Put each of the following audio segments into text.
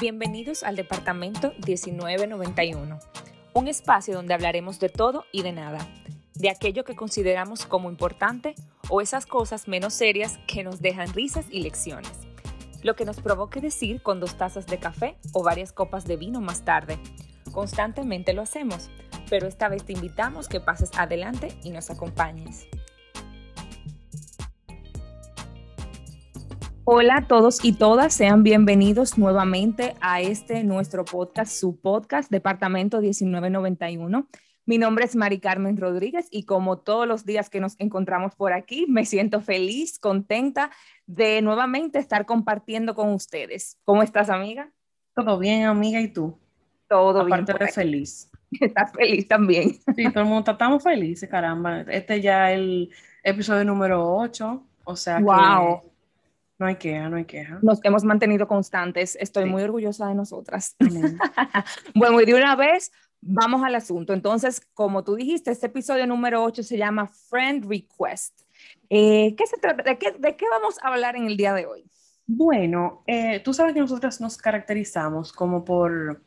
Bienvenidos al Departamento 1991, un espacio donde hablaremos de todo y de nada, de aquello que consideramos como importante o esas cosas menos serias que nos dejan risas y lecciones. Lo que nos provoque decir con dos tazas de café o varias copas de vino más tarde. Constantemente lo hacemos, pero esta vez te invitamos que pases adelante y nos acompañes. Hola a todos y todas, sean bienvenidos nuevamente a este nuestro podcast, su podcast, Departamento 1991. Mi nombre es Mari Carmen Rodríguez y como todos los días que nos encontramos por aquí, me siento feliz, contenta de nuevamente estar compartiendo con ustedes. ¿Cómo estás, amiga? Todo bien, amiga, ¿y tú? Todo bien. Aparte de feliz. Estás feliz también. Sí, todo el mundo estamos felices, caramba. Este ya es el episodio número 8, o sea wow. No hay queja, no hay queja. Nos hemos mantenido constantes. Estoy muy orgullosa de nosotras. bueno, y de una vez vamos al asunto. Entonces, como tú dijiste, este episodio número 8 se llama Friend Request. Eh, ¿qué se trata? ¿De qué, ¿De qué, vamos a hablar en el día de hoy? Bueno, eh, tú sabes que nosotras nos caracterizamos como por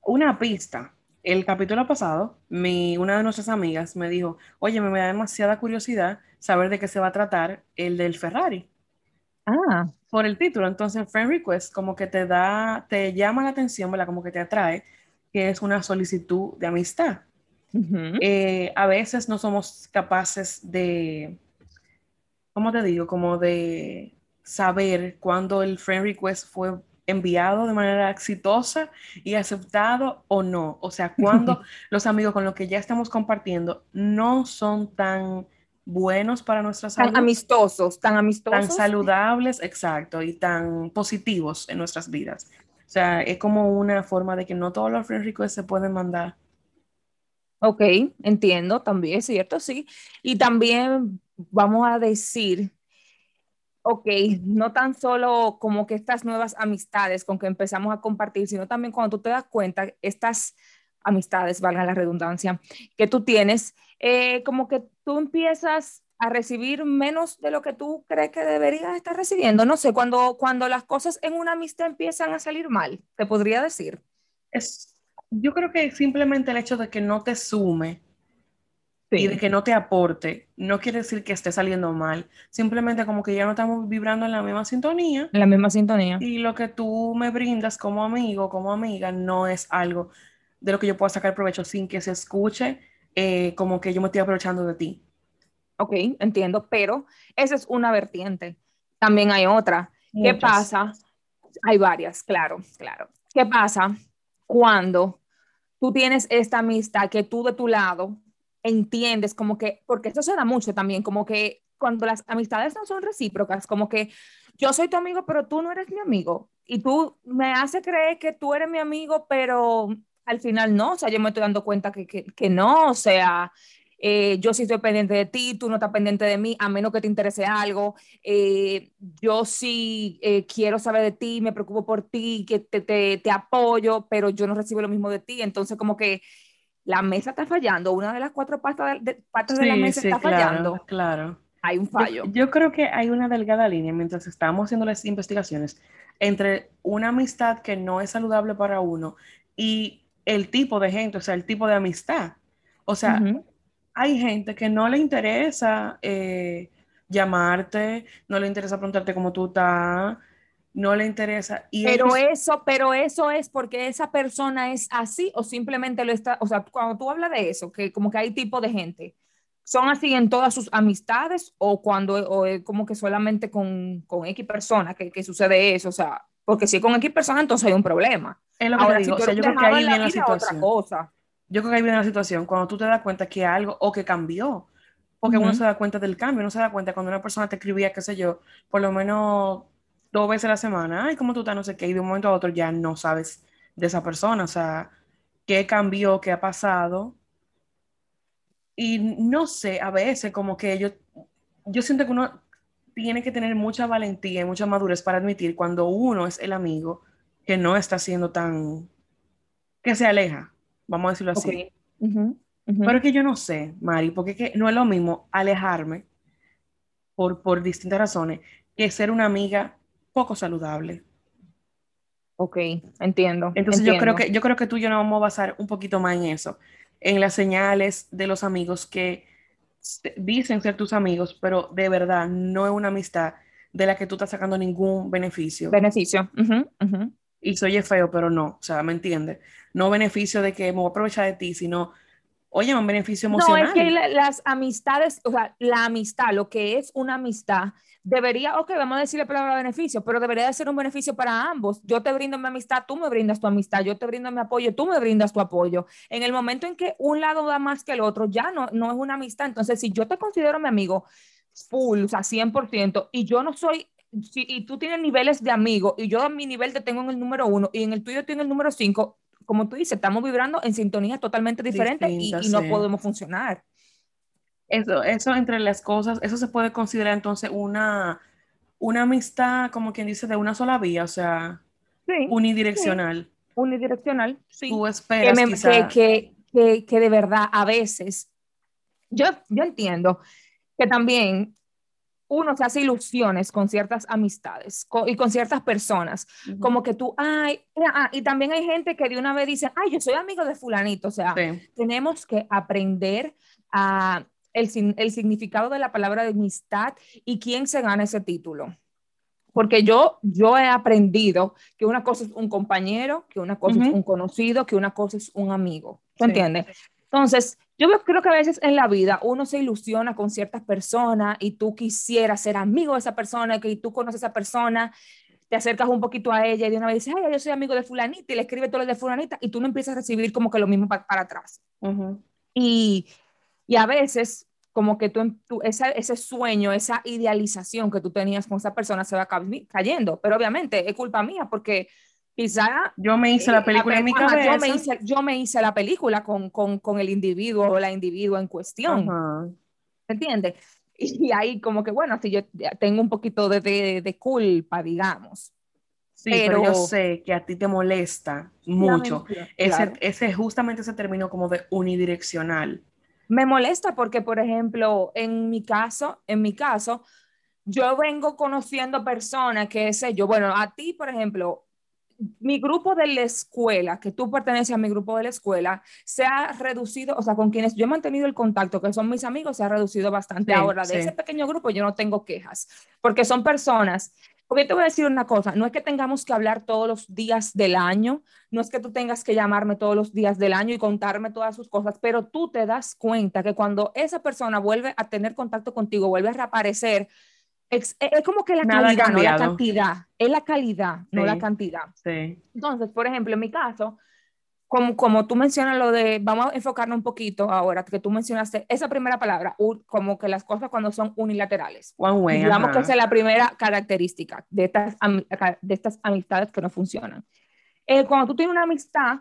una pista. El capítulo pasado, mi, una de nuestras amigas me dijo, oye, me da demasiada curiosidad saber de qué se va a tratar el del Ferrari. Ah. Por el título. Entonces, Friend Request como que te da, te llama la atención, ¿verdad? Como que te atrae, que es una solicitud de amistad. Eh, a veces no somos capaces de, ¿cómo te digo? Como de saber cuándo el friend request fue enviado de manera exitosa y aceptado o no. O sea, cuando los amigos con los que ya estamos compartiendo no son tan buenos para nuestra salud. Tan amistosos, tan amistosos. Tan saludables, exacto, y tan positivos en nuestras vidas. O sea, es como una forma de que no todos los friend requests se pueden mandar. Ok, entiendo, también es cierto, sí. Y también vamos a decir, ok, no tan solo como que estas nuevas amistades con que empezamos a compartir, sino también cuando tú te das cuenta, estas amistades, valga la redundancia, que tú tienes, eh, como que tú empiezas a recibir menos de lo que tú crees que deberías estar recibiendo. No sé, cuando, cuando las cosas en una amistad empiezan a salir mal, te podría decir. Es, yo creo que simplemente el hecho de que no te sume y de que no te aporte, no quiere decir que esté saliendo mal. Simplemente como que ya no estamos vibrando en la misma sintonía. En la misma sintonía. Y lo que tú me brindas como amigo, como amiga, no es algo de lo que yo pueda sacar provecho sin que se escuche eh, como que yo me estoy aprovechando de ti. Ok, entiendo, pero esa es una vertiente. También hay otra. ¿Qué pasa? Hay varias, claro, claro. ¿Qué pasa cuando tú tienes esta amistad que tú de tu lado entiendes como que, porque eso se da mucho también, como que cuando las amistades no son recíprocas, como que yo soy tu amigo, pero tú no eres mi amigo. Y tú me hace creer que tú eres mi amigo, pero al final no, o sea, yo me estoy dando cuenta que, que, que no, o sea, eh, yo sí estoy pendiente de ti, tú no estás pendiente de mí, a menos que te interese algo, eh, yo sí eh, quiero saber de ti, me preocupo por ti, que te, te, te, apoyo, pero yo no recibo lo mismo de ti, entonces como que la mesa está fallando, una de las cuatro partes de, partes de la mesa está claro, fallando. Claro. Hay un fallo. Yo, yo creo que hay una delgada línea mientras estamos haciendo las investigaciones entre una amistad que no es saludable para uno y el tipo de gente, o sea, el tipo de amistad. O sea, uh -huh. hay gente que no le interesa eh, llamarte, no le interesa preguntarte cómo tú estás, no le interesa. Y pero ellos... eso, pero eso es porque esa persona es así o simplemente lo está, o sea, cuando tú hablas de eso, que como que hay tipo de gente, son así en todas sus amistades o cuando, o como que solamente con, con X persona que, que sucede eso, o sea, porque si con X persona entonces hay un problema. Es lo que Ahora, te digo, si o sea, yo creo que ahí viene la situación. Cosa. Yo creo que ahí viene la situación, cuando tú te das cuenta que algo, o que cambió, porque uh -huh. uno se da cuenta del cambio, uno se da cuenta cuando una persona te escribía, qué sé yo, por lo menos dos veces a la semana, ay, ¿cómo tú estás? No sé qué, y de un momento a otro ya no sabes de esa persona, o sea, qué cambió, qué ha pasado. Y no sé, a veces como que yo, yo siento que uno tiene que tener mucha valentía y mucha madurez para admitir cuando uno es el amigo que no está siendo tan, que se aleja, vamos a decirlo así. Okay. Uh -huh. Uh -huh. Pero es que yo no sé, Mari, porque es que no es lo mismo alejarme por, por distintas razones que ser una amiga poco saludable. Ok, entiendo. Entonces yo creo que yo creo que tú y yo nos vamos a basar un poquito más en eso, en las señales de los amigos que dicen ser tus amigos, pero de verdad no es una amistad de la que tú estás sacando ningún beneficio. Beneficio. Y soy feo, pero no, o sea, ¿me entiendes? No beneficio de que me voy a aprovechar de ti, sino oye, un beneficio emocional. No, es que las amistades, o sea, la amistad, lo que es una amistad, debería, ok, vamos a decirle palabra beneficio, pero debería de ser un beneficio para ambos. Yo te brindo mi amistad, tú me brindas tu amistad, yo te brindo mi apoyo, tú me brindas tu apoyo. En el momento en que un lado da más que el otro, ya no, no es una amistad. Entonces, si yo te considero mi amigo full, o sea, 100%, y yo no soy si, y tú tienes niveles de amigo y yo a mi nivel te tengo en el número uno y en el tuyo tengo el número cinco, como tú dices, estamos vibrando en sintonías totalmente diferentes y, no podemos funcionar. Eso, eso entre las cosas, eso se puede considerar entonces una, una amistad, como quien dice, de una sola vía, o sea, unidireccional. Unidireccional, sí. Tú esperas que, que, que, de verdad a veces, yo, yo entiendo que también uno se hace ilusiones con ciertas amistades y con ciertas personas, como que tú, ay, ah, y también hay gente que de una vez dice, ay, yo soy amigo de fulanito, o sea, tenemos que aprender a el, el, significado de la palabra de amistad y quién se gana ese título. Porque yo, yo he aprendido que una cosa es un compañero, que una cosa es un conocido, que una cosa es un amigo. ¿Tú entiendes? Entonces, yo creo que a veces en la vida uno se ilusiona con ciertas personas y tú quisieras ser amigo de esa persona, que tú conoces a esa persona, te acercas un poquito a ella y de una vez dices, ay, yo soy amigo de fulanita y le escribe todo lo de fulanita y tú no empiezas a recibir como que lo mismo para, atrás. y, y, a veces como que tú, tú ese sueño, esa idealización que tú tenías con esa persona se va cayendo, pero obviamente es culpa mía porque quizá... Yo me hice la película en mi cabeza. Yo me hice, yo me hice la película con, con, con, el individuo o la individua en cuestión. ¿Entiendes? Y, ahí como que, bueno, si yo tengo un poquito de, de, de culpa, digamos. Sí, pero, yo sé que a ti te molesta mucho. Ese, ese, justamente ese término como de unidireccional. Me molesta porque, por ejemplo, en mi caso, en mi caso, yo vengo conociendo personas que sé yo, bueno, a ti, por ejemplo, mi grupo de la escuela, que tú perteneces a mi grupo de la escuela, se ha reducido, o sea, con quienes yo he mantenido el contacto, que son mis amigos, se ha reducido bastante. Ahora, de ese pequeño grupo yo no tengo quejas, porque son personas, porque te voy a decir una cosa, no es que tengamos que hablar todos los días del año, no es que tú tengas que llamarme todos los días del año y contarme todas sus cosas, pero tú te das cuenta que cuando esa persona vuelve a tener contacto contigo, vuelve a reaparecer, es, como que la calidad, no la cantidad. Es la calidad, no la cantidad. Sí. Entonces, por ejemplo, en mi caso, como, como tú mencionas lo de, vamos a enfocarnos un poquito ahora, que tú mencionaste esa primera palabra, como que las cosas cuando son unilaterales. One way, Digamos que esa es la primera característica de estas, de estas amistades que no funcionan. Eh, cuando tú tienes una amistad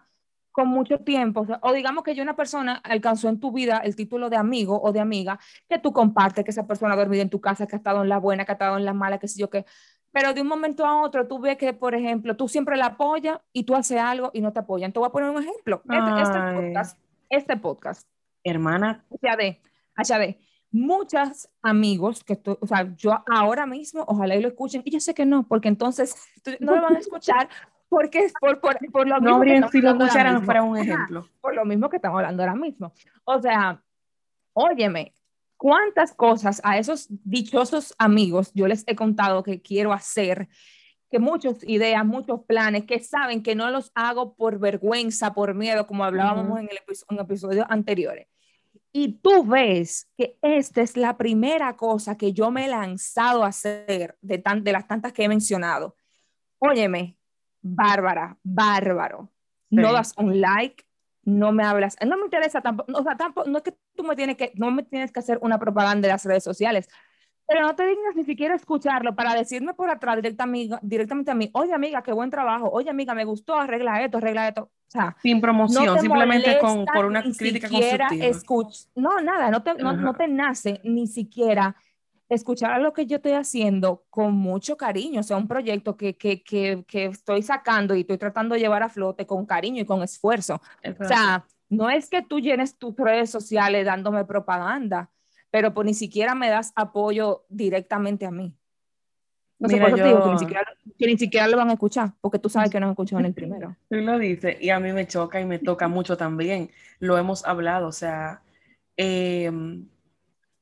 con mucho tiempo, o, digamos que yo una persona alcanzó en tu vida el título de amigo o de amiga, que tú compartes, que esa persona ha dormido en tu casa, que ha estado en la buena, que ha estado en la mala, que sé yo qué, pero de un momento a otro tú ves que, por ejemplo, tú siempre la apoyas y tú haces algo y no te apoyan. Te voy a poner un ejemplo. Este, este podcast, este podcast. Hermana. de de muchos amigos que tú, o sea, yo ahora mismo, ojalá y lo escuchen, y yo sé que no, porque entonces no lo van a escuchar porque por, por, por lo no mismo que si lo para un ejemplo. por lo mismo que estamos hablando ahora mismo. O sea, óyeme, cuántas cosas a esos dichosos amigos yo les he contado que quiero hacer, que muchas ideas, muchos planes, que saben que no los hago por vergüenza, por miedo, como hablábamos en el episodio, en episodios anteriores. Y tú ves que esta es la primera cosa que yo me he lanzado a hacer de, tan, de las tantas que he mencionado. Óyeme, bárbara, bárbaro. No das un like, no me hablas, no me interesa tampoco, o sea, tampoco, no es que tú me tienes que, no me tienes que hacer una propaganda de las redes sociales, pero no te dignas ni siquiera escucharlo para decirme por atrás directamente, directamente a mí, oye amiga, qué buen trabajo, oye amiga, me gustó, arregla esto, arregla esto. O sea, Sin promoción, simplemente con, por una crítica constructiva. no, nada, no te, no, no te nace ni siquiera escuchar lo que yo estoy haciendo con mucho cariño, o sea, un proyecto que, que, que, que, estoy sacando y estoy tratando de llevar a flote con cariño y con esfuerzo. O sea, no es que tú llenes tus redes sociales dándome propaganda, pero pues ni siquiera me das apoyo directamente a mí. No por yo... te digo que ni, siquiera, que ni, siquiera, lo van a escuchar, porque tú sabes que no en el primero. Tú lo dices, y a mí me choca y me toca mucho también. Lo hemos hablado, o sea, em,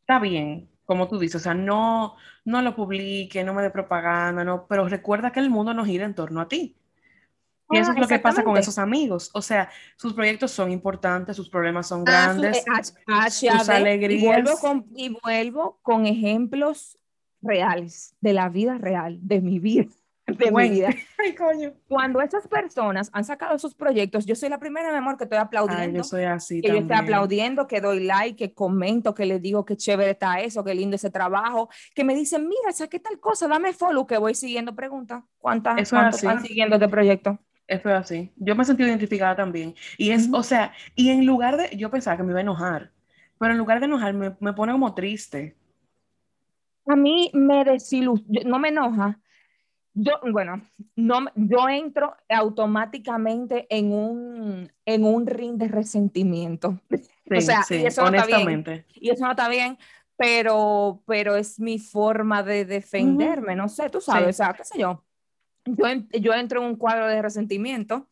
está bien, como tú dices, o sea, no, no lo publique, no me dé propaganda, no, pero recuerda que el mundo no gira en torno a ti. Y eso es lo que pasa con esos amigos. O sea, sus proyectos son importantes, sus problemas son grandes, sus alegrías. Y vuelvo, con, y vuelvo con ejemplos reales, de la vida real, de mi vida de mi vida. Ay, coño. Cuando esas personas han sacado sus proyectos, yo soy la primera, mi amor, que estoy aplaudiendo. yo soy así que yo estoy aplaudiendo, que doy like, que comento, que les digo que chévere está eso, que lindo ese trabajo, que me dicen, mira, saqué tal cosa, dame follow, que voy siguiendo preguntas. ¿Cuántas, ¿cuántos están siguiendo este proyecto? Eso es así. Yo me he sentido identificada también. Y es, o sea, y en lugar de, yo pensaba que me iba a enojar, pero en lugar de enojarme, me pone como triste. A mí me desilusiona, no me enoja, yo, bueno, no, yo entro automáticamente en un, en un ring de resentimiento. o sea, y eso No está bien, y eso no está bien, pero, pero es mi forma de defenderme, no sé, tú sabes, o sea, qué sé yo. Yo, yo entro en un cuadro de resentimiento.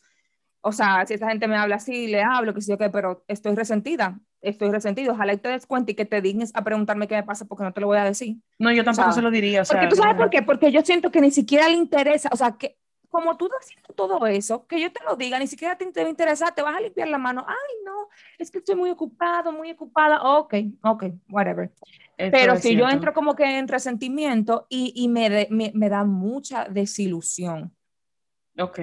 O sea, si esta gente me habla así, le hablo, que sí, ok, pero estoy resentida estoy resentido. Ojalá te des cuenta y que te dignes a preguntarme qué me pasa porque no te lo voy a decir. No, yo tampoco se lo diría. O sea, porque tú sabes por qué, porque yo siento que ni siquiera le interesa, o sea, que como tú haciendo todo eso, que yo te lo diga, ni siquiera te, te interesa, te vas a limpiar la mano. Ay, no, es que estoy muy ocupado, muy ocupada. Ok, ok, whatever. Pero si yo entro como que en resentimiento y, y me, me, me da mucha desilusión. Ok.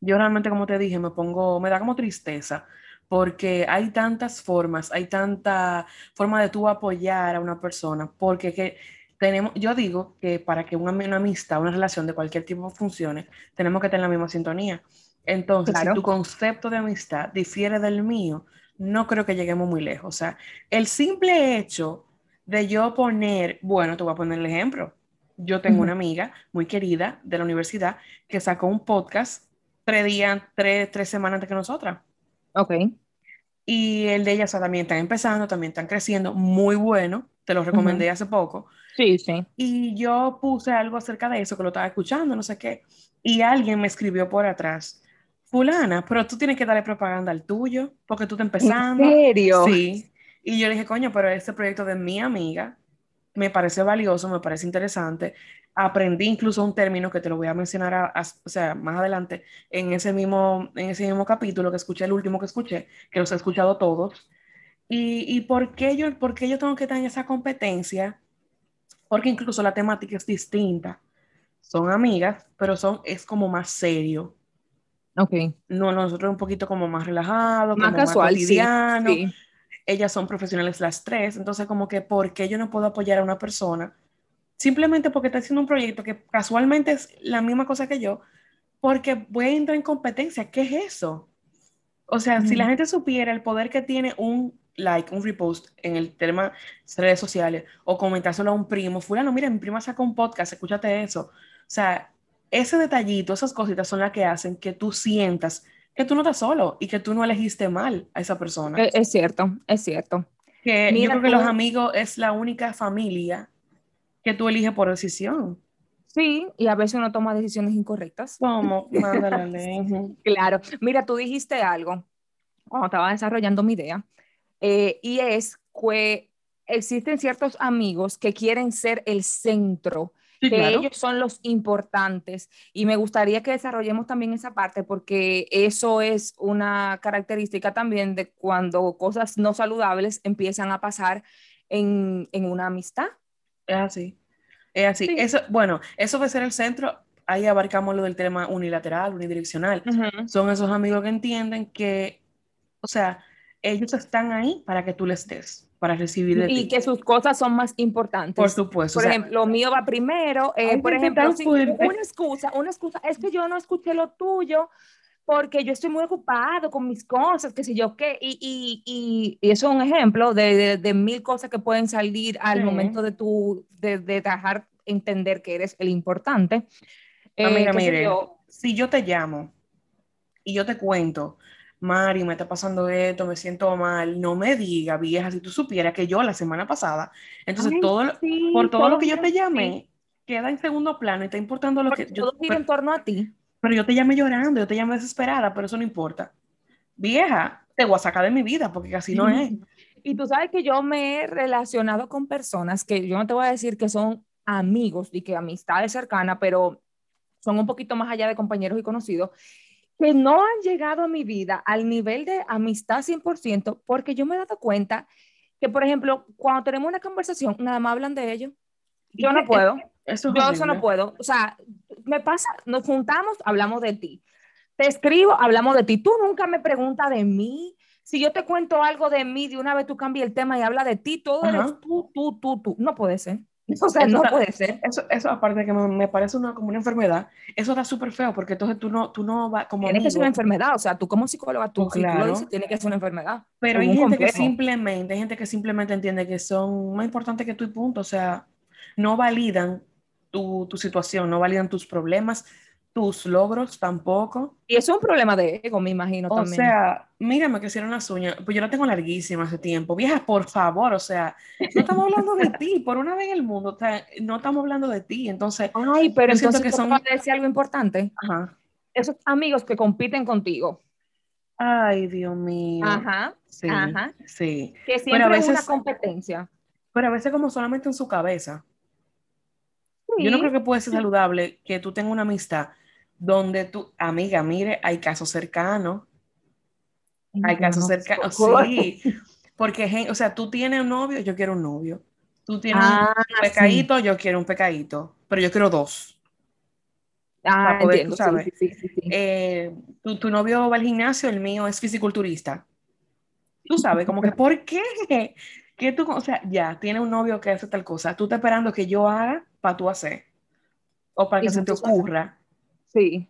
Yo realmente, como te dije, me pongo, me da como tristeza porque hay tantas formas, hay tanta forma de tú apoyar a una persona, porque que tenemos, yo digo que para que una, una, amistad, una relación de cualquier tipo funcione, tenemos que tener la misma sintonía. Entonces, si tu concepto de amistad difiere del mío, no creo que lleguemos muy lejos. O sea, el simple hecho de yo poner, bueno, te voy a poner el ejemplo. Yo tengo una amiga muy querida de la universidad que sacó un podcast tres días, tres, tres semanas antes que nosotras. Ok. Y el de ella también están empezando, también están creciendo, muy bueno, te lo recomendé hace poco. Sí, sí. Y yo puse algo acerca de eso, que lo estaba escuchando, no sé qué, y alguien me escribió por atrás, fulana, pero tú tienes que darle propaganda al tuyo, porque tú estás empezando. ¿En serio? Sí. Y yo le dije, coño, pero este proyecto de mi amiga me parece valioso, me parece interesante, aprendí incluso un término que te lo voy a mencionar o sea, más adelante en ese, mismo, en ese mismo capítulo que escuché, el último que escuché, que los he escuchado todos. ¿Y, y por, qué yo, por qué yo tengo que tener esa competencia? Porque incluso la temática es distinta. Son amigas, pero son, es como más serio. Ok. No, nosotros un poquito como más relajado, más casual, cotidiano. Ellas son profesionales las tres, entonces como que, ¿por qué yo no puedo apoyar a una persona? Simplemente porque está haciendo un proyecto que casualmente es la misma cosa que yo, porque voy a entrar en competencia. ¿Qué es eso? O sea, si la gente supiera el poder que tiene un like, un repost en el tema redes sociales o comentárselo a un primo, fulano, mira, mi prima sacó un podcast, escúchate eso. O sea, ese detallito, esas cositas son las que hacen que tú sientas que tú no estás solo y que tú no elegiste mal a esa persona. E, es, cierto, es cierto. Que yo creo que los amigos es la única familia que tú eliges por decisión. Sí, y a veces uno toma decisiones incorrectas. ¿Cómo? Mándale. claro. Mira, tú dijiste algo cuando estaba desarrollando mi idea, eh, y es que existen ciertos amigos que quieren ser el centro, que ellos son los importantes, y me gustaría que desarrollemos también esa parte, porque eso es una característica también de cuando cosas no saludables empiezan a pasar en, en una amistad. Es así. Es así. Eso, bueno, eso de ser el centro, ahí abarcamos lo del tema unilateral, unidireccional. Son esos amigos que entienden que, o sea, ellos están ahí para que tú les des, para recibir de y que sus cosas son más importantes. Por supuesto. Por ejemplo, lo mío va primero. Eh, por ejemplo, una excusa, una excusa, es que yo no escuché lo tuyo porque yo estoy muy ocupado con mis cosas, qué sé yo qué, y, y, y, eso es un ejemplo de, de, mil cosas que pueden salir al momento de tu, de, de, dejar entender que eres el importante. Eh, mire, si yo te llamo y yo te cuento, Mari, me está pasando esto, me siento mal, no me diga, vieja, si tú supieras que yo la semana pasada, entonces todo, por todo lo que yo te llamé, queda en segundo plano y está importando lo que... Yo, todo gira en torno a ti. Pero yo te llamé llorando, yo te llamé desesperada, pero eso no importa. Vieja, te voy a sacar de mi vida porque así no es. Y tú sabes que yo me he relacionado con personas que yo no te voy a decir que son amigos y que amistades cercanas, pero son un poquito más allá de compañeros y conocidos, que no han llegado a mi vida al nivel de amistad 100%, porque yo me he dado cuenta que, por ejemplo, cuando tenemos una conversación, nada más hablan de ellos. Yo no puedo. Eso yo eso no puedo. O sea, me pasa, nos juntamos, hablamos de ti. Te escribo, hablamos de ti. Tú nunca me preguntas de mí. Si yo te cuento algo de mí, de una vez tú cambias el tema y habla de ti, todo eres tú, tú, tú, tú. No puede ser. O sea, no puede ser. Eso, eso aparte de que me, parece una, como una enfermedad, eso da súper feo porque entonces tú no, tú no vas como... Tiene que ser una enfermedad, o sea, tú como psicóloga, tú, claro. tiene que ser una enfermedad. Pero hay gente que simplemente, hay gente que simplemente entiende que son más importantes que tú y punto, o sea, no validan tu, tu situación, no validan tus problemas, tus logros tampoco. Y eso es un problema de ego, me imagino o también. O sea, mírame que hicieron las uñas, pues yo la tengo larguísima hace tiempo. Vieja, por favor, o sea, no estamos hablando de ti, por una vez en el mundo, o sea, no estamos hablando de ti, entonces... Ay, pero entonces que son... decir algo importante. Ajá. Esos amigos que compiten contigo. Ay, Dios mío. Ajá, sí, ajá. Sí. Que siempre es una competencia. Pero a veces como solamente en su cabeza. Yo no creo que puede ser saludable que tú tengas una amistad donde tú, amiga, mire, hay casos cercanos. Hay casos cercanos, sí. Porque, o sea, tú tienes un novio, yo quiero un novio. Tú tienes un ah, pecadito, yo quiero un pecadito, pero yo quiero dos. Ah, entiendo, sabes. Eh, tu, tu, novio va al gimnasio, el mío es fisiculturista. Tú sabes, como que, ¿por qué? Que tú, o sea, ya, tiene un novio que hace tal cosa, tú estás esperando que yo haga para tú hacer, o para que se te ocurra. Sí.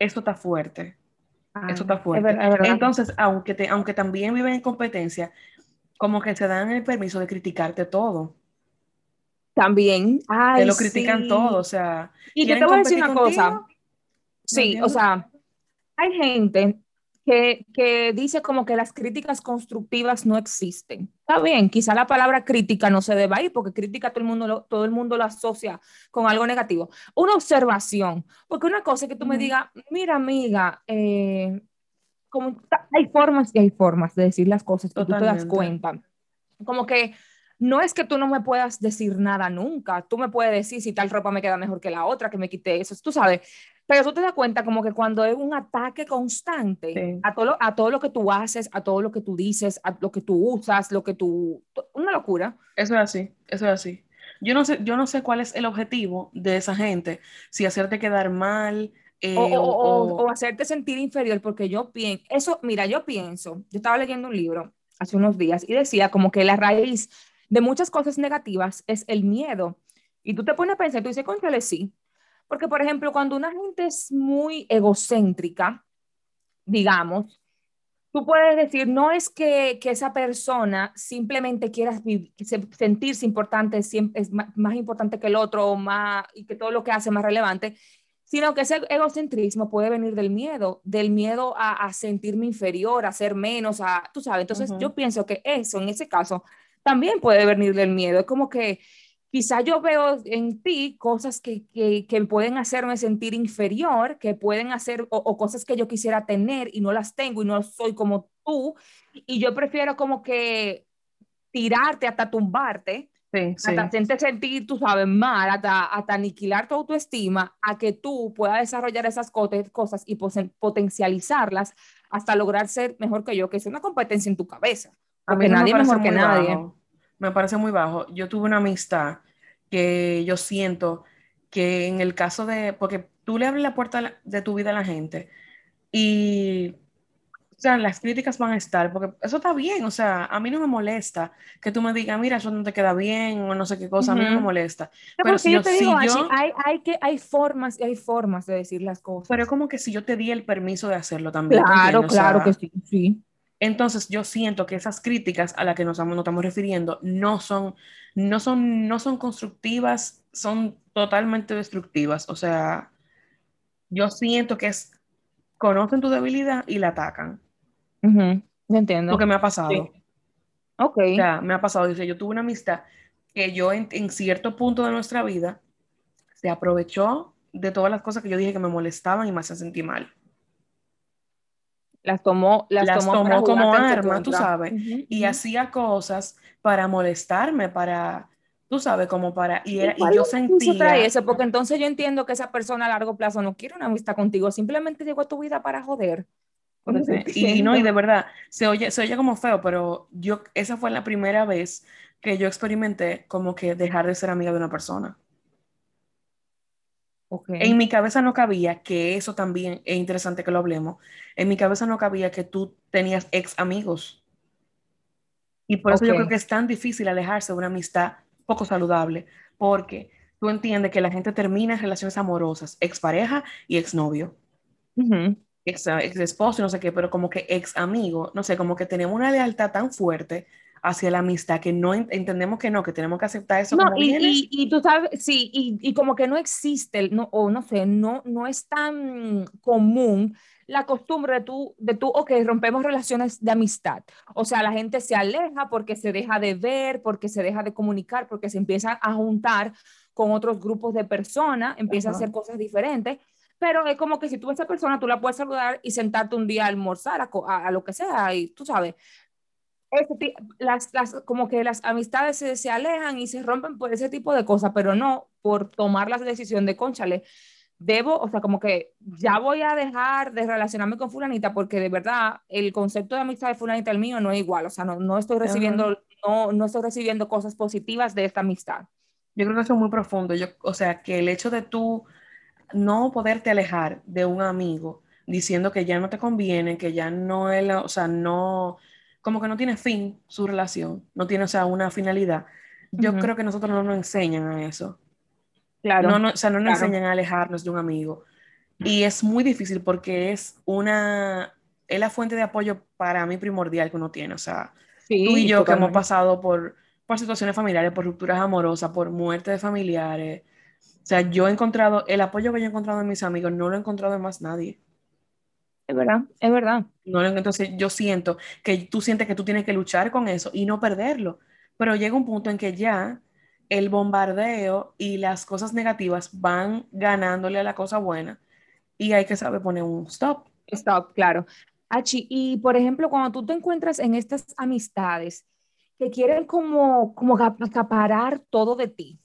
Eso está fuerte. Eso está fuerte. Entonces, aunque, te, aunque también viven en competencia, como que se dan el permiso de criticarte todo. También. Ay, te lo critican todo, o sea. Y yo te voy a decir una cosa. Sí, o sea, hay gente que, dice como que las críticas constructivas no existen. Está bien, quizá la palabra crítica no se deba ir porque crítica todo el mundo lo, todo el mundo lo asocia con algo negativo. Una observación, porque una cosa es que tú me digas, mira amiga, eh, como hay formas y hay formas de decir las cosas que tú te das cuenta. Como que no es que tú no me puedas decir nada nunca, tú me puedes decir si tal ropa me queda mejor que la otra, que me quite eso, tú sabes, pero tú te das cuenta como que cuando es un ataque constante a, todo lo, a todo lo que tú haces, a todo lo que tú dices, a lo que tú usas, lo que tú... Una locura. Eso es así, eso es así. Yo no sé, yo no sé cuál es el objetivo de esa gente, si hacerte quedar mal. Eh, o, o, o, hacerte sentir inferior, porque yo pienso, eso, mira, yo pienso, yo estaba leyendo un libro hace unos días y decía como que la raíz de muchas cosas negativas es el miedo. Y tú te pones a pensar, tú dices, controle, sí, porque, por ejemplo, cuando una gente es muy egocéntrica, digamos, tú puedes decir, no es que, que esa persona simplemente quiera sentirse importante, es más, importante que el otro más, y que todo lo que hace es más relevante, sino que ese egocentrismo puede venir del miedo, del miedo a, sentirme inferior, a ser menos, a, tú sabes, entonces yo pienso que eso, en ese caso, también puede venir del miedo, es como que quizá yo veo en ti cosas que, que, pueden hacerme sentir inferior, que pueden hacer, o, cosas que yo quisiera tener y no las tengo y no soy como tú, y yo prefiero como que tirarte hasta tumbarte, hasta hacerte sentir, tú sabes, mal, hasta, hasta aniquilar tu autoestima, a que tú puedas desarrollar esas cosas y potencializarlas hasta lograr ser mejor que yo, que es una competencia en tu cabeza. Porque nadie es mejor que nadie me parece muy bajo. Yo tuve una amistad que yo siento que en el caso de, porque tú le abres la puerta de tu vida a la gente y, o sea, las críticas van a estar, porque eso está bien, o sea, a mí no me molesta que tú me digas, mira, eso no te queda bien o no sé qué cosa, a mí no me molesta. pero si yo, te digo, hay, hay, que, hay formas y hay formas de decir las cosas. Pero es como que si yo te di el permiso de hacerlo también. Claro, claro que sí, sí. Entonces yo siento que esas críticas a las que nos, estamos refiriendo no son, no, son, no son constructivas, son totalmente destructivas. O sea, yo siento que es, conocen tu debilidad y la atacan. Entiendo. Lo que me ha pasado. Ok. O sea, me ha pasado. Dice, yo tuve una amistad que yo en, en cierto punto de nuestra vida se aprovechó de todas las cosas que yo dije que me molestaban y me hacían sentir mal. Las tomó, las, tomó, como arma, tú sabes, y hacía cosas para molestarme, para, tú sabes, como para, y, era, y yo sentía... eso? Porque entonces yo entiendo que esa persona a largo plazo no quiere una amistad contigo, simplemente llegó a tu vida para joder. Y no, y de verdad, se oye, se oye como feo, pero yo, esa fue la primera vez que yo experimenté como que dejar de ser amiga de una persona. En mi cabeza no cabía que eso también es interesante que lo hablemos. En mi cabeza no cabía que tú tenías ex amigos. Y por eso yo creo que es tan difícil alejarse de una amistad poco saludable, porque tú entiendes que la gente termina en relaciones amorosas, expareja y exnovio. Uh ex, ex esposo y no sé qué, pero como que ex amigo, no sé, como que tenemos una lealtad tan fuerte hacia la amistad que no entendemos que no, que tenemos que aceptar eso. No, y, y, tú sabes, sí, y, y, como que no existe, no, o no sé, no, no es tan común la costumbre de tú, de tú, ok, rompemos relaciones de amistad. O sea, la gente se aleja porque se deja de ver, porque se deja de comunicar, porque se empieza a juntar con otros grupos de personas, empieza a hacer cosas diferentes pero es como que si tú ves a esa persona, tú la puedes saludar y sentarte un día a almorzar, a, a, lo que sea, y tú sabes, las, las, como que las amistades se, se, alejan y se rompen por ese tipo de cosas, pero no por tomar la decisión de, conchale, debo, o sea, como que ya voy a dejar de relacionarme con fulanita porque de verdad el concepto de amistad de fulanita el mío no es igual, o sea, no, no estoy recibiendo, no, no estoy recibiendo cosas positivas de esta amistad. Yo creo que eso es muy profundo, yo, o sea, que el hecho de tú no poderte alejar de un amigo diciendo que ya no te conviene, que ya no es, o sea, no, como que no tiene fin su relación, no tiene, o sea, una finalidad. Yo creo que nosotros no nos enseñan a eso. Claro. No, o sea, no nos enseñan a alejarnos de un amigo. Y es muy difícil porque es una, es la fuente de apoyo para mí primordial que uno tiene. O sea, tú y yo que hemos pasado por, por situaciones familiares, por rupturas amorosas, por muerte de familiares, o sea, yo he encontrado, el apoyo que yo he encontrado en mis amigos, no lo he encontrado en más nadie. Es verdad, es verdad. No, entonces yo siento que tú sientes que tú tienes que luchar con eso y no perderlo. Pero llega un punto en que ya el bombardeo y las cosas negativas van ganándole a la cosa buena y hay que saber poner un stop. Stop, claro. Achi, y por ejemplo, cuando tú te encuentras en estas amistades que quieren como, como acaparar todo de ti,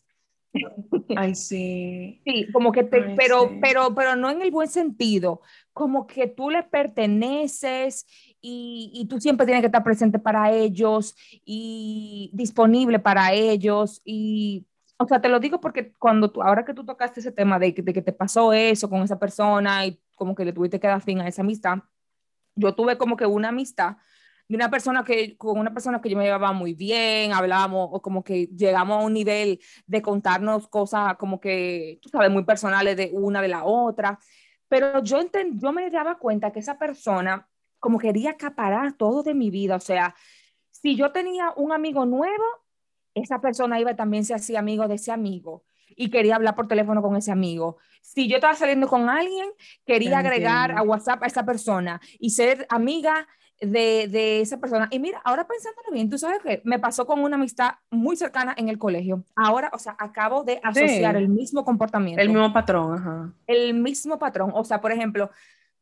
Ay, sí. Sí, como que te, pero, pero, pero no en el buen sentido, como que tú les perteneces y, y, tú siempre tienes que estar presente para ellos y disponible para ellos y, o sea, te lo digo porque cuando tú, ahora que tú tocaste ese tema de, de que te pasó eso con esa persona y como que le tuviste que dar fin a esa amistad, yo tuve como que una amistad de una persona que, con una persona que yo me llevaba muy bien, hablábamos, o como que llegamos a un nivel de contarnos cosas como que, tú sabes, muy personales de una de la otra, pero yo, yo me daba cuenta que esa persona como quería acaparar todo de mi vida, o sea, si yo tenía un amigo nuevo, esa persona iba también se hacía amigo de ese amigo y quería hablar por teléfono con ese amigo. Si yo estaba saliendo con alguien, quería agregar a WhatsApp a esa persona y ser amiga de, de, esa persona. Y mira, ahora pensándolo bien, tú sabes que me pasó con una amistad muy cercana en el colegio. Ahora, o sea, acabo de asociar el mismo comportamiento. El mismo patrón, ajá. El mismo patrón. O sea, por ejemplo,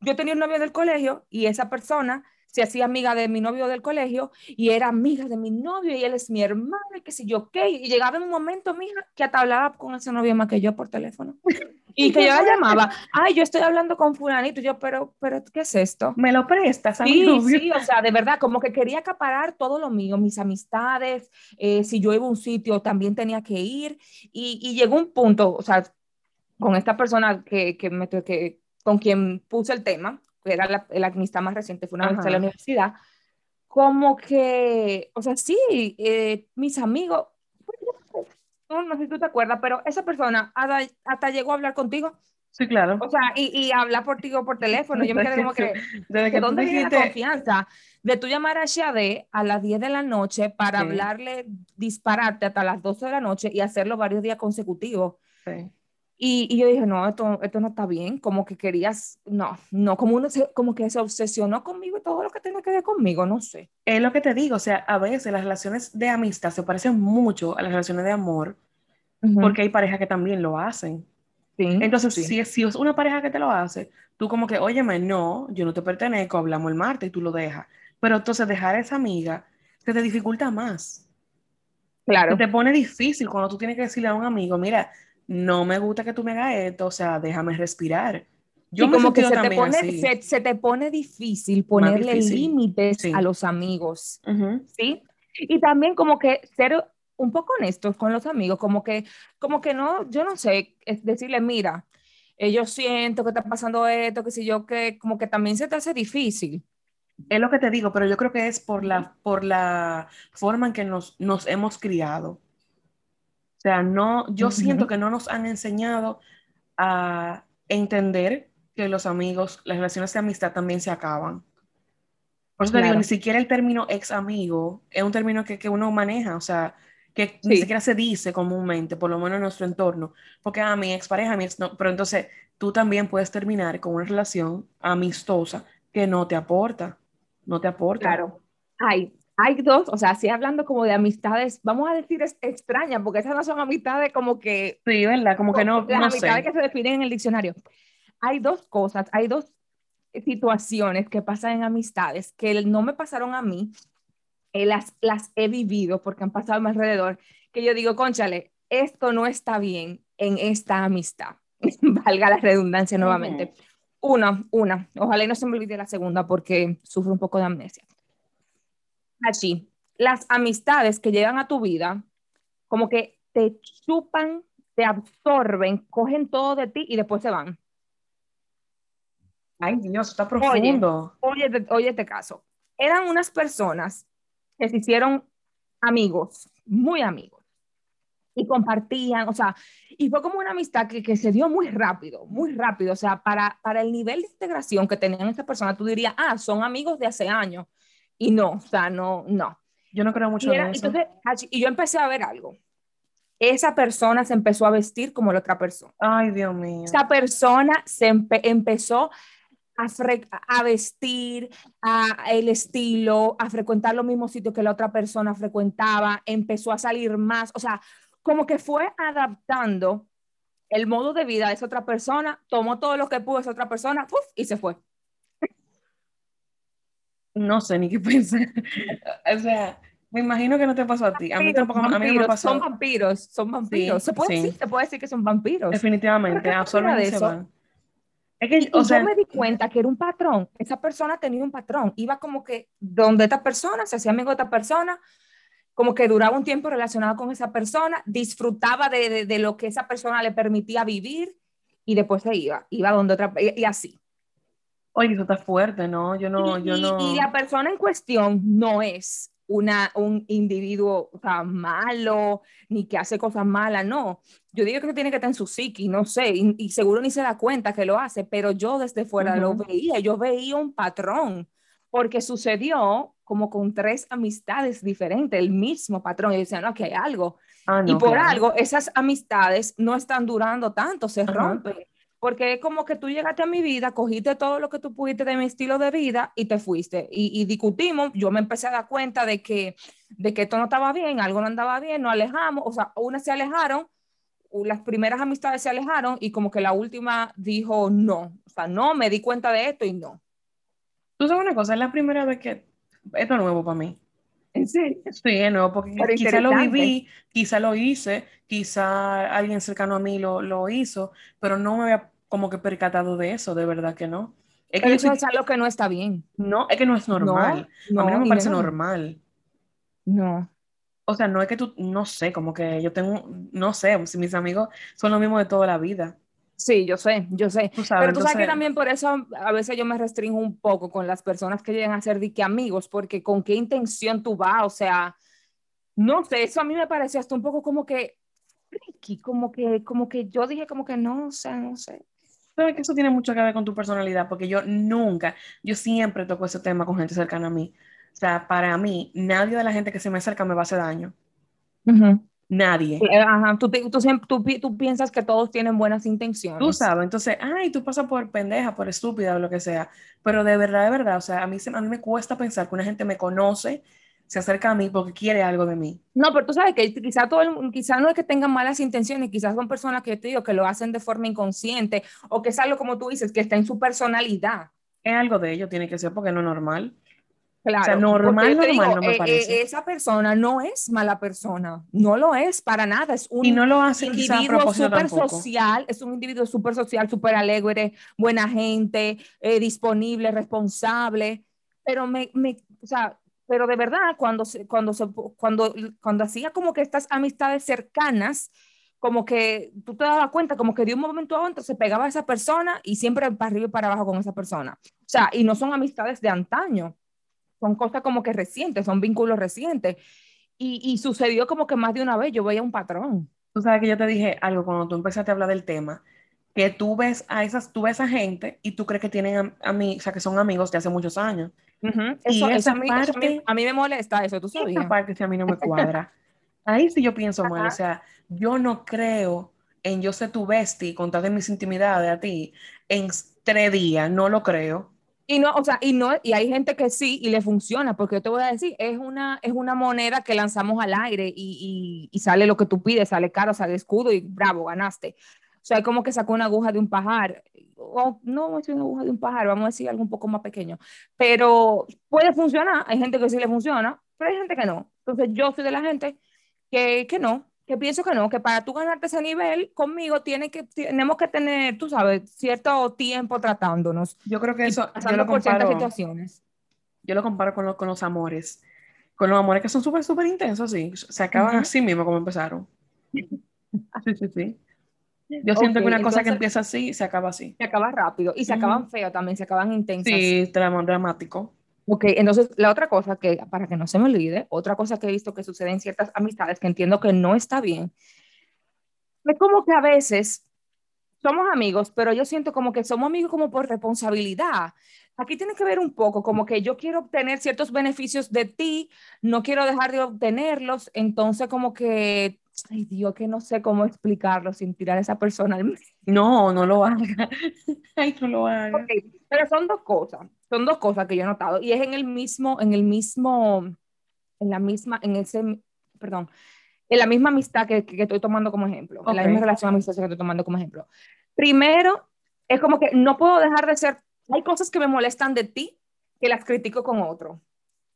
yo tenía un novio del colegio y esa persona se hacía amiga de mi novio del colegio y era amiga de mi novio y él es mi hermano y qué sé yo qué. Y llegaba un momento, mija, que hasta hablaba con ese novio más que yo por teléfono. Y que yo la llamaba, ay, yo estoy hablando con fulanito, yo, pero, pero, ¿qué es esto? Me lo prestas a sí, novio? Sí, o sea, de verdad, como que quería acaparar todo lo mío, mis amistades, eh, si yo iba a un sitio también tenía que ir y, y llegó un punto, o sea, con esta persona que, que, me, que con quien puse el tema, era la, la amistad más reciente, fue una vez en la universidad, como que, o sea, sí, eh, mis amigos, no, sé si tú te acuerdas, pero esa persona hasta, llegó a hablar contigo. Sí, claro. O sea, y, y hablar por ti por teléfono. Yo me quedé como que, Desde que ¿dónde dijiste... la confianza de tú llamar a Shade a las 10 de la noche para hablarle, dispararte hasta las 12 de la noche y hacerlo varios días consecutivos? Sí. Y, y, yo dije, no, esto, esto no está bien, como que querías, no, no, como uno se, como que se obsesionó conmigo y todo lo que tiene que ver conmigo, no sé. Es lo que te digo, o sea, a veces las relaciones de amistad se parecen mucho a las relaciones de amor, porque hay parejas que también lo hacen. Entonces, Si, si es una pareja que te lo hace, tú como que, óyeme, no, yo no te pertenezco, hablamos el martes y tú lo dejas. Pero entonces dejar a esa amiga se te dificulta más. Claro. Se te pone difícil cuando tú tienes que decirle a un amigo, mira, no me gusta que tú me hagas esto, o sea, déjame respirar. Yo como que se te, pone, se, te, pone, difícil ponerle límites a los amigos, ¿sí? Y también como que ser un poco honestos con los amigos, como que, como que no, yo no sé, es decirle, mira, eh, yo siento que está pasando esto, que si yo, que como que también se te hace difícil. Es lo que te digo, pero yo creo que es por la, por la forma en que nos, nos hemos criado. Sea, no, yo siento que no nos han enseñado a entender que los amigos, las relaciones de amistad también se acaban. Por eso te digo, ni siquiera el término ex amigo es un término que, que uno maneja, o sea, que ni siquiera se dice comúnmente, por lo menos en nuestro entorno, porque a ah, mi expareja, mi ex no, pero entonces tú también puedes terminar con una relación amistosa que no te aporta, no te aporta. Claro, hay, hay dos, o sea, si hablando como de amistades, vamos a decir es extrañas, porque esas no son amistades como que... Sí, ¿verdad? Como que no, Las amistades que se definen en el diccionario hay dos cosas, hay dos situaciones que pasan en amistades que no me pasaron a mí, eh, las, las he vivido porque han pasado a mi alrededor, que yo digo, conchale, esto no está bien en esta amistad. Valga la redundancia nuevamente. Una, una. Ojalá y no se me olvide la segunda porque sufro un poco de amnesia. Así, las amistades que llegan a tu vida, como que te chupan, te absorben, cogen todo de ti y después se van. Ay, Dios, está profundo. Oye, oye, este caso. Eran unas personas que se hicieron amigos, muy amigos, y compartían, o sea, y fue como una amistad que, que se dio muy rápido, muy rápido, o sea, para, para el nivel de integración que tenían estas personas, tú dirías, ah, son amigos de hace años, y no, o sea, no, no. Yo no creo mucho en eso. y yo empecé a ver algo. Esa persona se empezó a vestir como la otra persona. Ay, Dios mío. Esa persona se empezó a, vestir, a el estilo, a frecuentar los mismos sitios que la otra persona frecuentaba, empezó a salir más, o sea, como que fue adaptando el modo de vida de esa otra persona, tomó todo lo que pudo esa otra persona y se fue. No sé ni qué pensar. o sea, me imagino que no te pasó a ti. A mí tampoco a mí no me pasó. Son vampiros, son vampiros. se, puede, decir, se puede decir que son vampiros. Definitivamente, absolutamente. se van. Es que, o sea, yo me di cuenta que era un patrón, esa persona tenía un patrón, iba como que donde esta persona, se hacía amigo de esta persona, como que duraba un tiempo relacionado con esa persona, disfrutaba de, de, lo que esa persona le permitía vivir y después se iba, iba donde otra, y, y así. Oye, eso está fuerte, ¿no? Yo no, yo no. Y la persona en cuestión no es una, un individuo o sea, malo, ni que hace cosas malas, no. Yo digo que tiene que estar en su psiqui, no sé, y, seguro ni se da cuenta que lo hace, pero yo desde fuera lo veía, yo veía un patrón, porque sucedió como con tres amistades diferentes, el mismo patrón, y decían, no, que hay algo. Ah, y por algo, esas amistades no están durando tanto, se rompen porque es como que tú llegaste a mi vida, cogiste todo lo que tú pudiste de mi estilo de vida y te fuiste. Y, discutimos, yo me empecé a dar cuenta de que, de que esto no estaba bien, algo no andaba bien, nos alejamos, o sea, unas se alejaron, las primeras amistades se alejaron y como que la última dijo no, o sea, no, me di cuenta de esto y no. Tú sabes una cosa, es la primera vez que esto es nuevo para mí. ¿En serio? Sí, es nuevo, porque quizá lo viví, quizá lo hice, quizá alguien cercano a mí lo, lo hizo, pero no me había como que percatado de eso, de verdad que no. Es que eso es algo que no está bien. No, es que no es normal. a mí no me parece normal. No. O sea, no es que tú, no sé, como que yo tengo, no sé, si mis amigos son lo mismo de toda la vida. Sí, yo sé, yo sé. Pero tú sabes que también por eso a veces yo me restringo un poco con las personas que llegan a ser de que amigos, porque con qué intención tú vas, o sea, no sé, eso a mí me parece hasta un poco como que, como que, como que yo dije como que no, o sea, no sé. Sabes que eso tiene mucho que ver con tu personalidad, porque yo nunca, yo siempre toco ese tema con gente cercana a mí. O sea, para mí, nadie de la gente que se me acerca me va a hacer daño. Nadie. Eh, ajá. Tú, tú, tú, piensas que todos tienen buenas intenciones. Tú sabes, entonces, ay, tú pasas por pendeja, por estúpida o lo que sea. Pero de verdad, de verdad, o sea, a mí, a mí me cuesta pensar que una gente me conoce se acerca a mí porque quiere algo de mí. No, pero tú sabes que quizás todo quizá no es que tengan malas intenciones, quizás son personas que yo te digo que lo hacen de forma inconsciente o que es algo como tú dices, que está en su personalidad. Es algo de ello, tiene que ser porque no es normal. Claro, o sea, normal, normal no me eh, parece. Eh, esa persona no es mala persona, no lo es para nada, es un y no lo hace individuo súper social, es un individuo súper social, súper alegre, buena gente, eh, disponible, responsable, pero me, me, o sea, pero de verdad, cuando, se, cuando, se, cuando, cuando hacía como que estas amistades cercanas, como que tú te dabas cuenta, como que de un momento a otro se pegaba a esa persona y siempre para arriba y para abajo con esa persona. O sea, y no son amistades de antaño son cosas como que recientes, son vínculos recientes. Y, y, sucedió como que más de una vez yo veía un patrón. Tú sabes que yo te dije algo cuando tú empezaste a hablar del tema, que tú ves a esas, tú ves a gente y tú crees que tienen a, mí, o sea, que son amigos de hace muchos años. y esa a, mí, parte, a, mí, me molesta eso, tú sabes. Esa parte si a mí no me cuadra. Ahí sí yo pienso mal, o sea, yo no creo en yo ser tu bestie, contarte mis intimidades a ti en tres días, no lo creo. Y no, o sea, y no, y hay gente que sí y le funciona, porque yo te voy a decir, es una, es una moneda que lanzamos al aire y, y, sale lo que tú pides, sale caro, sale escudo y bravo, ganaste. O sea, es como que sacó una aguja de un pajar, o no es una aguja de un pajar, vamos a decir algo un poco más pequeño, pero puede funcionar, hay gente que sí le funciona, pero hay gente que no. Entonces yo soy de la gente que, que no, que pienso que no, que para tú ganarte ese nivel conmigo tiene que, tenemos que tener, tú sabes, cierto tiempo tratándonos. Yo creo que eso, yo lo comparo, situaciones. Yo lo comparo con, con los amores, con los amores que son súper, súper intensos, sí, se acaban así mismo como empezaron. Sí, sí, sí. Yo siento que una cosa que empieza así, se acaba así. Se acaba rápido y se acaban feo también, se acaban intensas. Sí, dramático. Ok, entonces la otra cosa que, para que no se me olvide, otra cosa que he visto que sucede en ciertas amistades que entiendo que no está bien, es como que a veces somos amigos, pero yo siento como que somos amigos como por responsabilidad. Aquí tiene que ver un poco como que yo quiero obtener ciertos beneficios de ti, no quiero dejar de obtenerlos, entonces como que, ay Dios, que no sé cómo explicarlo sin tirar a esa persona al No, no lo haga. ay, no lo haga. Okay, pero son dos cosas son dos cosas que yo he notado y es en el mismo, en el mismo, en la misma, en ese, perdón, en la misma amistad que, que estoy tomando como ejemplo, en la misma relación amistad que estoy tomando como ejemplo. Primero, es como que no puedo dejar de ser, hay cosas que me molestan de ti que las critico con otro.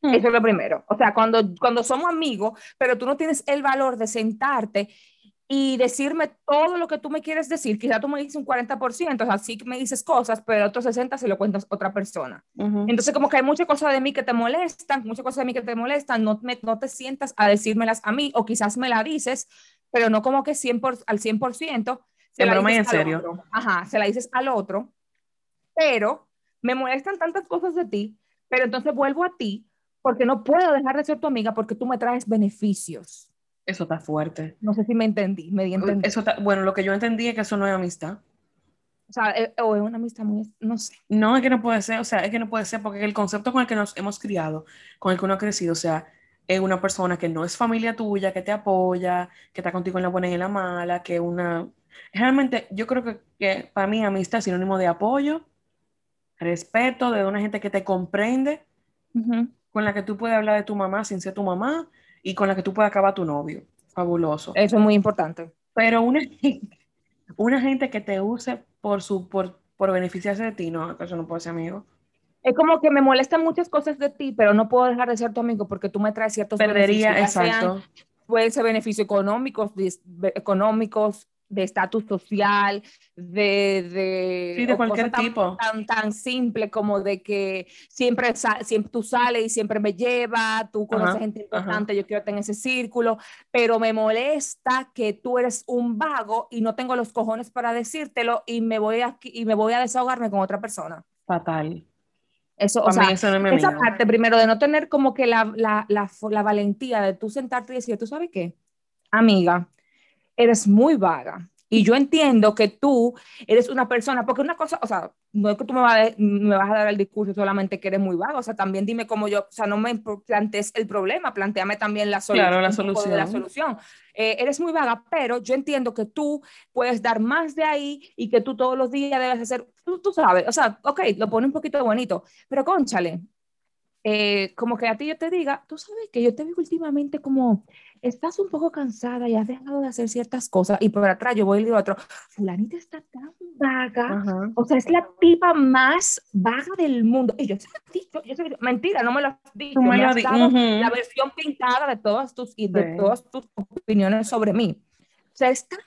Hmm. Eso es lo primero. O sea, cuando, cuando somos amigos, pero tú no tienes el valor de sentarte y decirme todo lo que tú me quieres decir. Quizá tú me dices un 40%, o sea, sí me dices cosas, pero otro 60% se lo cuentas a otra persona. Entonces, como que hay muchas cosas de mí que te molestan, muchas cosas de mí que te molestan, no, me, no te sientas a decírmelas a mí, o quizás me la dices, pero no como que 100 al 100%. Se la dices en serio. Otro. Ajá, se la dices al otro, pero me molestan tantas cosas de ti, pero entonces vuelvo a ti porque no puedo dejar de ser tu amiga porque tú me traes beneficios. Eso está fuerte. No sé si me entendí, me di entender. Eso bueno, lo que yo entendí es que eso no es amistad. O sea, eh, o es una amistad muy, no sé. No, es que no puede ser, o sea, es que no puede ser porque el concepto con el que nos hemos criado, con el que uno ha crecido, o sea, es una persona que no es familia tuya, que te apoya, que está contigo en la buena y en la mala, que una... Realmente, yo creo que, que para mí amistad es sinónimo de apoyo, respeto, de una gente que te comprende, con la que tú puedes hablar de tu mamá sin ser tu mamá, y con la que tú puedes acabar tu novio. Fabuloso. Eso es muy importante. Pero una, una gente que te use por, su, por, por beneficiarse de ti, no, eso no puede ser amigo. Es como que me molestan muchas cosas de ti, pero no puedo dejar de ser tu amigo porque tú me traes ciertos Perdería, beneficios. exacto. pueden ser beneficios económicos, económicos, de estatus social, de... de sí, de cualquier tipo. Tan, tan simple como de que siempre, siempre tú sales y siempre me lleva, tú conoces gente importante, yo quiero tener ese círculo, pero me molesta que tú eres un vago y no tengo los cojones para decírtelo y me voy a, y me voy a desahogarme con otra persona. Fatal. Eso, o sea, esa parte primero de no tener como que la, la, la, la valentía de tú sentarte y decir, ¿tú sabes qué? Amiga, eres muy vaga. Y yo entiendo que tú eres una persona, porque una cosa, o sea, no es que tú me, me vas a dar el discurso solamente que eres muy vago, o sea, también dime cómo yo, o sea, no me plantees el problema, planteame también la solución. Claro, la solución. La solución. Eh, eres muy vaga, pero yo entiendo que tú puedes dar más de ahí y que tú todos los días debes hacer, tú, tú sabes, o sea, ok, lo pone un poquito bonito, pero conchale, eh, como que a ti yo te diga, tú sabes que yo te veo últimamente como estás un poco cansada y has dejado de hacer ciertas cosas y por atrás yo voy y digo otro, fulanita está tan vaga, o sea, es la tipa más vaga del mundo. Y yo, yo, yo mentira, no me lo has dicho, me, has dado la versión pintada de todas tus, y de todas tus opiniones sobre mí. O sea, está,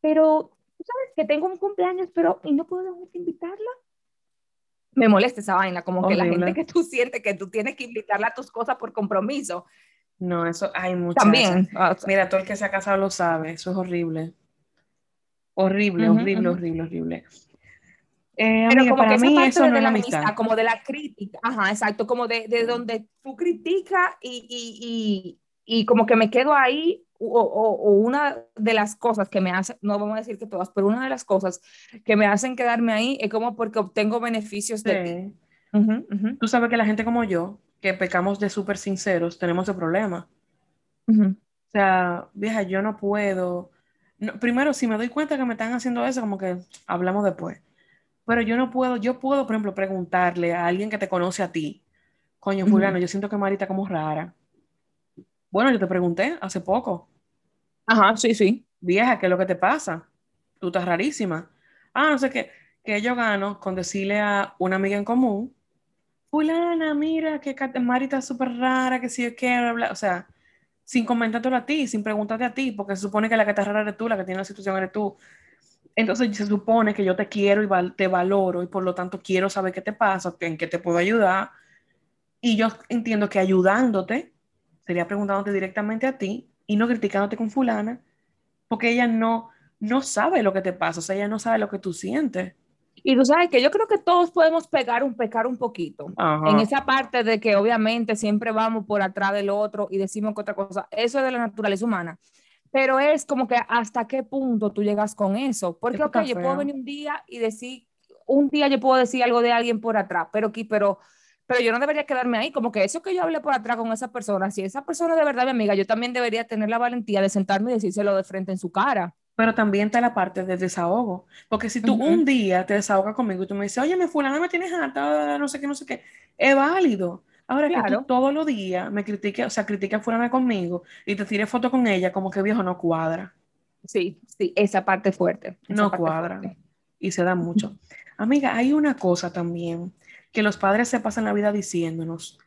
pero tú sabes que tengo un cumpleaños, pero y no puedo invitarla me molesta esa vaina, como que la gente que tú sientes que tú tienes que invitarla a tus cosas por compromiso. No, eso hay muchas. También. Mira, todo el que se ha casado lo sabe, eso es horrible. Horrible, horrible, horrible, horrible. Eh, Pero como para que mí eso no es la amistad. como de la crítica, ajá, exacto, como de, de donde tú criticas y, y, y, y, como que me quedo ahí o, una de las cosas que me hace, no vamos a decir que todas, pero una de las cosas que me hacen quedarme ahí es como porque obtengo beneficios de ti. Tú sabes que la gente como yo, que pecamos de súper sinceros, tenemos ese problema. O sea, vieja, yo no puedo. primero, si me doy cuenta que me están haciendo eso, como que hablamos después. Pero yo no puedo, yo puedo, por ejemplo, preguntarle a alguien que te conoce a ti, coño, fulano, yo siento que Marita como rara. Bueno, yo te pregunté hace poco. Ajá, sí, sí. Vieja, ¿qué es lo que te pasa? Tú estás rarísima. Ah, no sé qué. Que yo gano con decirle a una amiga en común, fulana, mira, que Marita es súper rara, que si yo quiero, o sea, sin comentártelo a ti, sin preguntarte a ti, porque se supone que la que está rara eres tú, la que tiene la situación eres tú. Entonces se supone que yo te quiero y te valoro y por lo tanto quiero saber qué te pasa, en qué te puedo ayudar. Y yo entiendo que ayudándote, sería preguntándote directamente a ti, y no criticándote con fulana, porque ella no, no sabe lo que te pasa, o sea, ella no sabe lo que tú sientes. Y tú sabes que yo creo que todos podemos pegar un pecar un poquito en esa parte de que obviamente siempre vamos por atrás del otro y decimos que otra cosa. Eso es de la naturaleza humana. Pero es como que hasta qué punto tú llegas con eso. Porque, ok, yo puedo venir un día y decir, un día yo puedo decir algo de alguien por atrás, pero, pero pero yo no debería quedarme ahí, como que eso que yo hablé por atrás con esa persona, si esa persona de verdad mi amiga, yo también debería tener la valentía de sentarme y decírselo de frente en su cara. Pero también está la parte del desahogo, porque si tú un día te desahogas conmigo y tú me dices, oye, me fulana me tienes harta, no sé qué, no sé qué, es válido. Ahora que tú todos los días me critiques, o sea, critica fulana conmigo y te tires foto con ella, como que viejo no cuadra. Sí, sí, esa parte fuerte. no cuadra. Y se da mucho. Amiga, hay una cosa también que los padres se pasan la vida diciéndonos,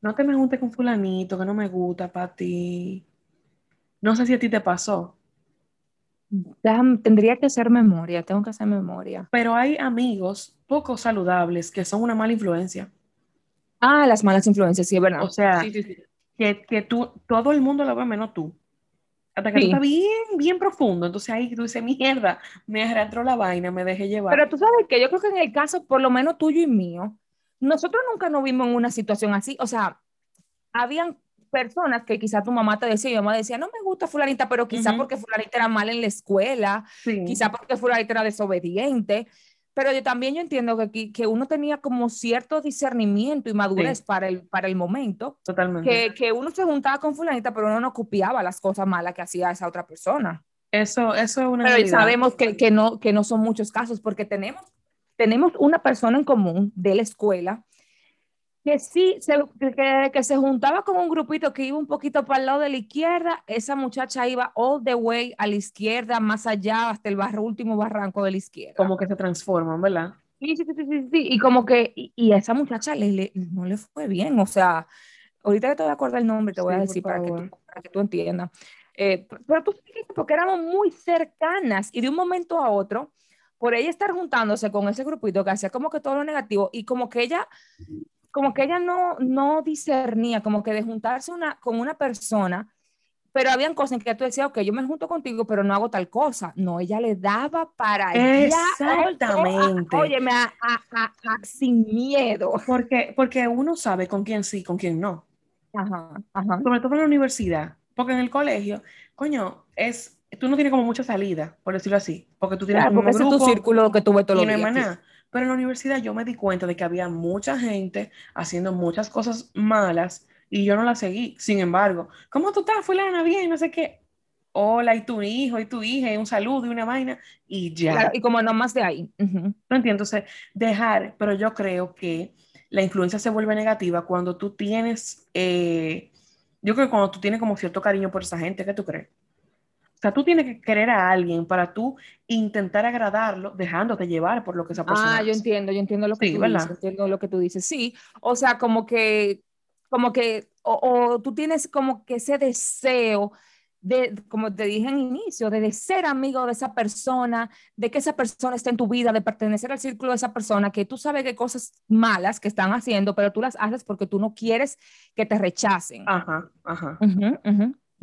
no te me juntes con fulanito, que no me gusta para ti. No sé si a ti te pasó. Tendría que hacer memoria, tengo que hacer memoria. Pero hay amigos poco saludables que son una mala influencia. Ah, las malas influencias, sí, es verdad. O sea, Que, que, tú, todo el mundo lo ve menos tú. Hasta que está bien, bien profundo. Entonces ahí tú dices, mierda, me arrastró la vaina, me dejé llevar. Pero tú sabes que yo creo que en el caso, por lo menos tuyo y mío, nosotros nunca nos vimos en una situación así, o sea, habían personas que quizá tu mamá te decía, y mamá decía, no me gusta fulanita, pero quizá porque fulanita era mal en la escuela, quizá porque fulanita era desobediente, pero yo también yo entiendo que, que uno tenía como cierto discernimiento y madurez para, el, para el momento. Totalmente. Que, que, uno se juntaba con fulanita, pero uno no copiaba las cosas malas que hacía esa otra persona. Eso, eso es una Pero sabemos que, que, no, que no son muchos casos, porque tenemos tenemos una persona en común de la escuela que sí, se, que, que, se juntaba con un grupito que iba un poquito para el lado de la izquierda, esa muchacha iba all the way a la izquierda, más allá, hasta el barro, último barranco de la izquierda. Como que se transforman, ¿verdad? Sí, sí, sí, sí, sí. y como que, y, a esa muchacha le, no le fue bien, o sea, ahorita que te voy a acordar el nombre, te voy a decir para que, tú, para que, tú, entiendas. Eh, pero tú porque éramos muy cercanas y de un momento a otro, por ella estar juntándose con ese grupito que hacía como que todo lo negativo y como que ella, como que ella no, no discernía, como que de juntarse una, con una persona, pero habían cosas en que tú decías, ok, yo me junto contigo, pero no hago tal cosa. No, ella le daba para Exactamente. Oye, me sin miedo. Porque, porque uno sabe con quién sí, con quién no. Ajá, ajá. Sobre todo en la universidad. Porque en el colegio, coño, es tú no tienes como mucha salida, por decirlo así, porque tú tienes como un grupo, tu círculo que tuve todo los días. Pero en la universidad yo me di cuenta de que había mucha gente haciendo muchas cosas malas y yo no las seguí. Sin embargo, ¿cómo tú estás, fulana? Bien, no sé qué. Hola, y tu hijo, y tu hija, y un saludo, y una vaina, y ya. y como no más de ahí. No entiendo, entonces, dejar, pero yo creo que la influencia se vuelve negativa cuando tú tienes, eh, yo creo que cuando tú tienes como cierto cariño por esa gente, ¿qué tú crees? O sea, tú tienes que querer a alguien para tú intentar agradarlo, dejándote llevar por lo que esa persona Ah, yo entiendo, yo entiendo lo que tú dices, entiendo lo que tú dices. Sí, o sea, como que, como que, o tú tienes como que ese deseo de, como te dije en inicio, de, ser amigo de esa persona, de que esa persona esté en tu vida, de pertenecer al círculo de esa persona, que tú sabes que cosas malas que están haciendo, pero tú las haces porque tú no quieres que te rechacen. Ajá, ajá.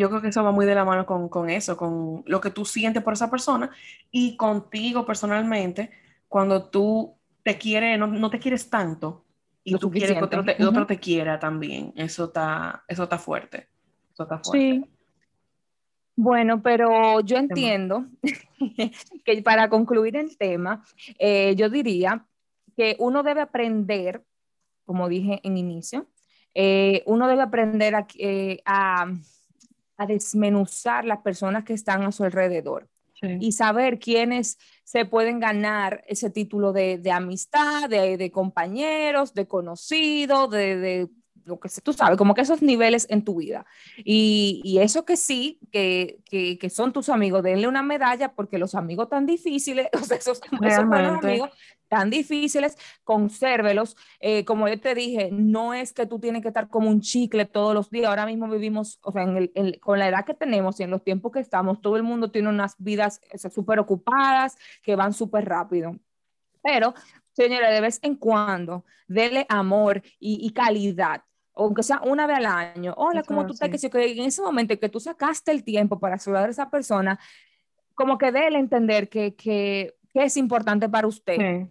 Yo creo que eso va muy de la mano con, con, eso, con lo que tú sientes por esa persona y contigo personalmente, cuando tú te quieres, no, no te quieres tanto y tú quieres que otro te, otro te, quiera también. Eso está, eso está fuerte. Eso está fuerte. Sí. Bueno, pero yo entiendo que para concluir el tema, eh, yo diría que uno debe aprender, como dije en inicio, eh, uno debe aprender eh, a, desmenuzar las personas que están a su alrededor y saber quiénes se pueden ganar ese título de, amistad, de, compañeros, de conocidos, de lo que tú sabes, como que esos niveles en tu vida. Y, y eso que sí, que, que, que, son tus amigos, denle una medalla porque los amigos tan difíciles, o sea, esos, esos amigos tan difíciles, consérvelos. Eh, como yo te dije, no es que tú tienes que estar como un chicle todos los días. Ahora mismo vivimos, o sea, en el, con la edad que tenemos y en los tiempos que estamos, todo el mundo tiene unas vidas súper ocupadas que van súper rápido. Pero Señora, de vez en cuando, dele amor y, y, calidad aunque sea una vez al año, hola, ¿cómo tú estás? Que en ese momento que tú sacaste el tiempo para saludar a esa persona, como que déle entender que, que, que, es importante para usted.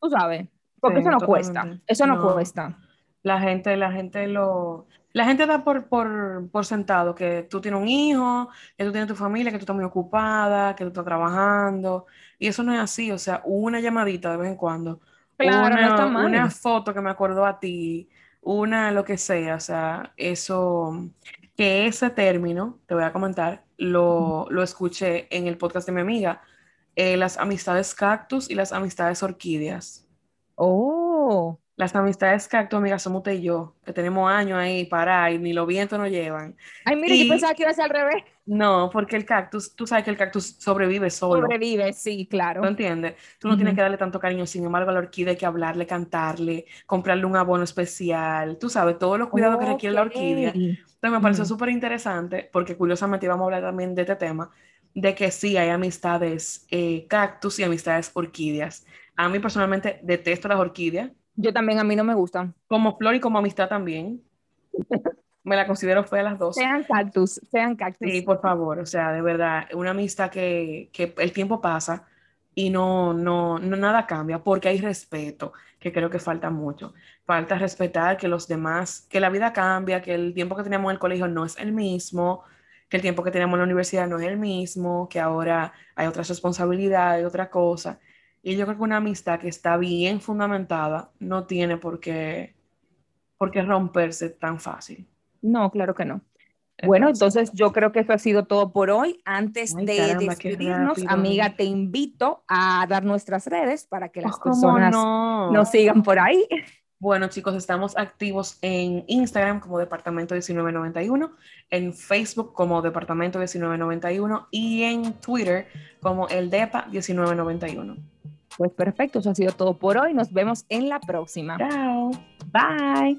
Tú sabes, porque eso no cuesta, eso no, cuesta. La gente, la gente lo, la gente da por, por, por, sentado que tú tienes un hijo, que tú tienes tu familia, que tú estás muy ocupada, que tú estás trabajando, y eso no es así, o sea, una llamadita de vez en cuando, claro, una, una foto que me acordó a ti, una, lo que sea, o sea, eso, que ese término, te voy a comentar, lo, lo escuché en el podcast de mi amiga, eh, las amistades cactus y las amistades orquídeas. Oh. Las amistades cactus, amiga, somos usted y yo, que tenemos años ahí para y ni los vientos nos llevan. Ay, mire, yo pensaba que iba a ser al revés. No, porque el cactus, tú sabes que el cactus sobrevive solo. Sobrevive, sí, claro. ¿Tú entiendes? Tú no tienes que darle tanto cariño, sin embargo, a la orquídea hay que hablarle, cantarle, comprarle un abono especial, tú sabes, todos los cuidados que requiere la orquídea. Entonces me pareció súper interesante, porque curiosamente íbamos a hablar también de este tema, de que sí hay amistades eh, cactus y amistades orquídeas. A mí personalmente detesto las orquídeas. Yo también, a mí no me gustan. Como flor y como amistad también. me la considero fue a las dos. Sean cactus, sean cactus. Sí, por favor, o sea, de verdad, una amistad que, que el tiempo pasa y no, no, no, nada cambia porque hay respeto, que creo que falta mucho. Falta respetar que los demás, que la vida cambia, que el tiempo que teníamos en el colegio no es el mismo, que el tiempo que teníamos en la universidad no es el mismo, que ahora hay otras responsabilidades, otra cosa. Y yo creo que una amistad que está bien fundamentada no tiene por qué, por qué romperse tan fácil. No, claro que no. Bueno, entonces yo creo que eso ha sido todo por hoy. Antes de despedirnos, amiga, te invito a dar nuestras redes para que las personas nos sigan por ahí. Bueno, chicos, estamos activos en Instagram como Departamento 1991, en Facebook como Departamento 1991 y en Twitter como el DEPA 1991. Pues perfecto, eso ha sido todo por hoy. Nos vemos en la próxima. Chao. Bye.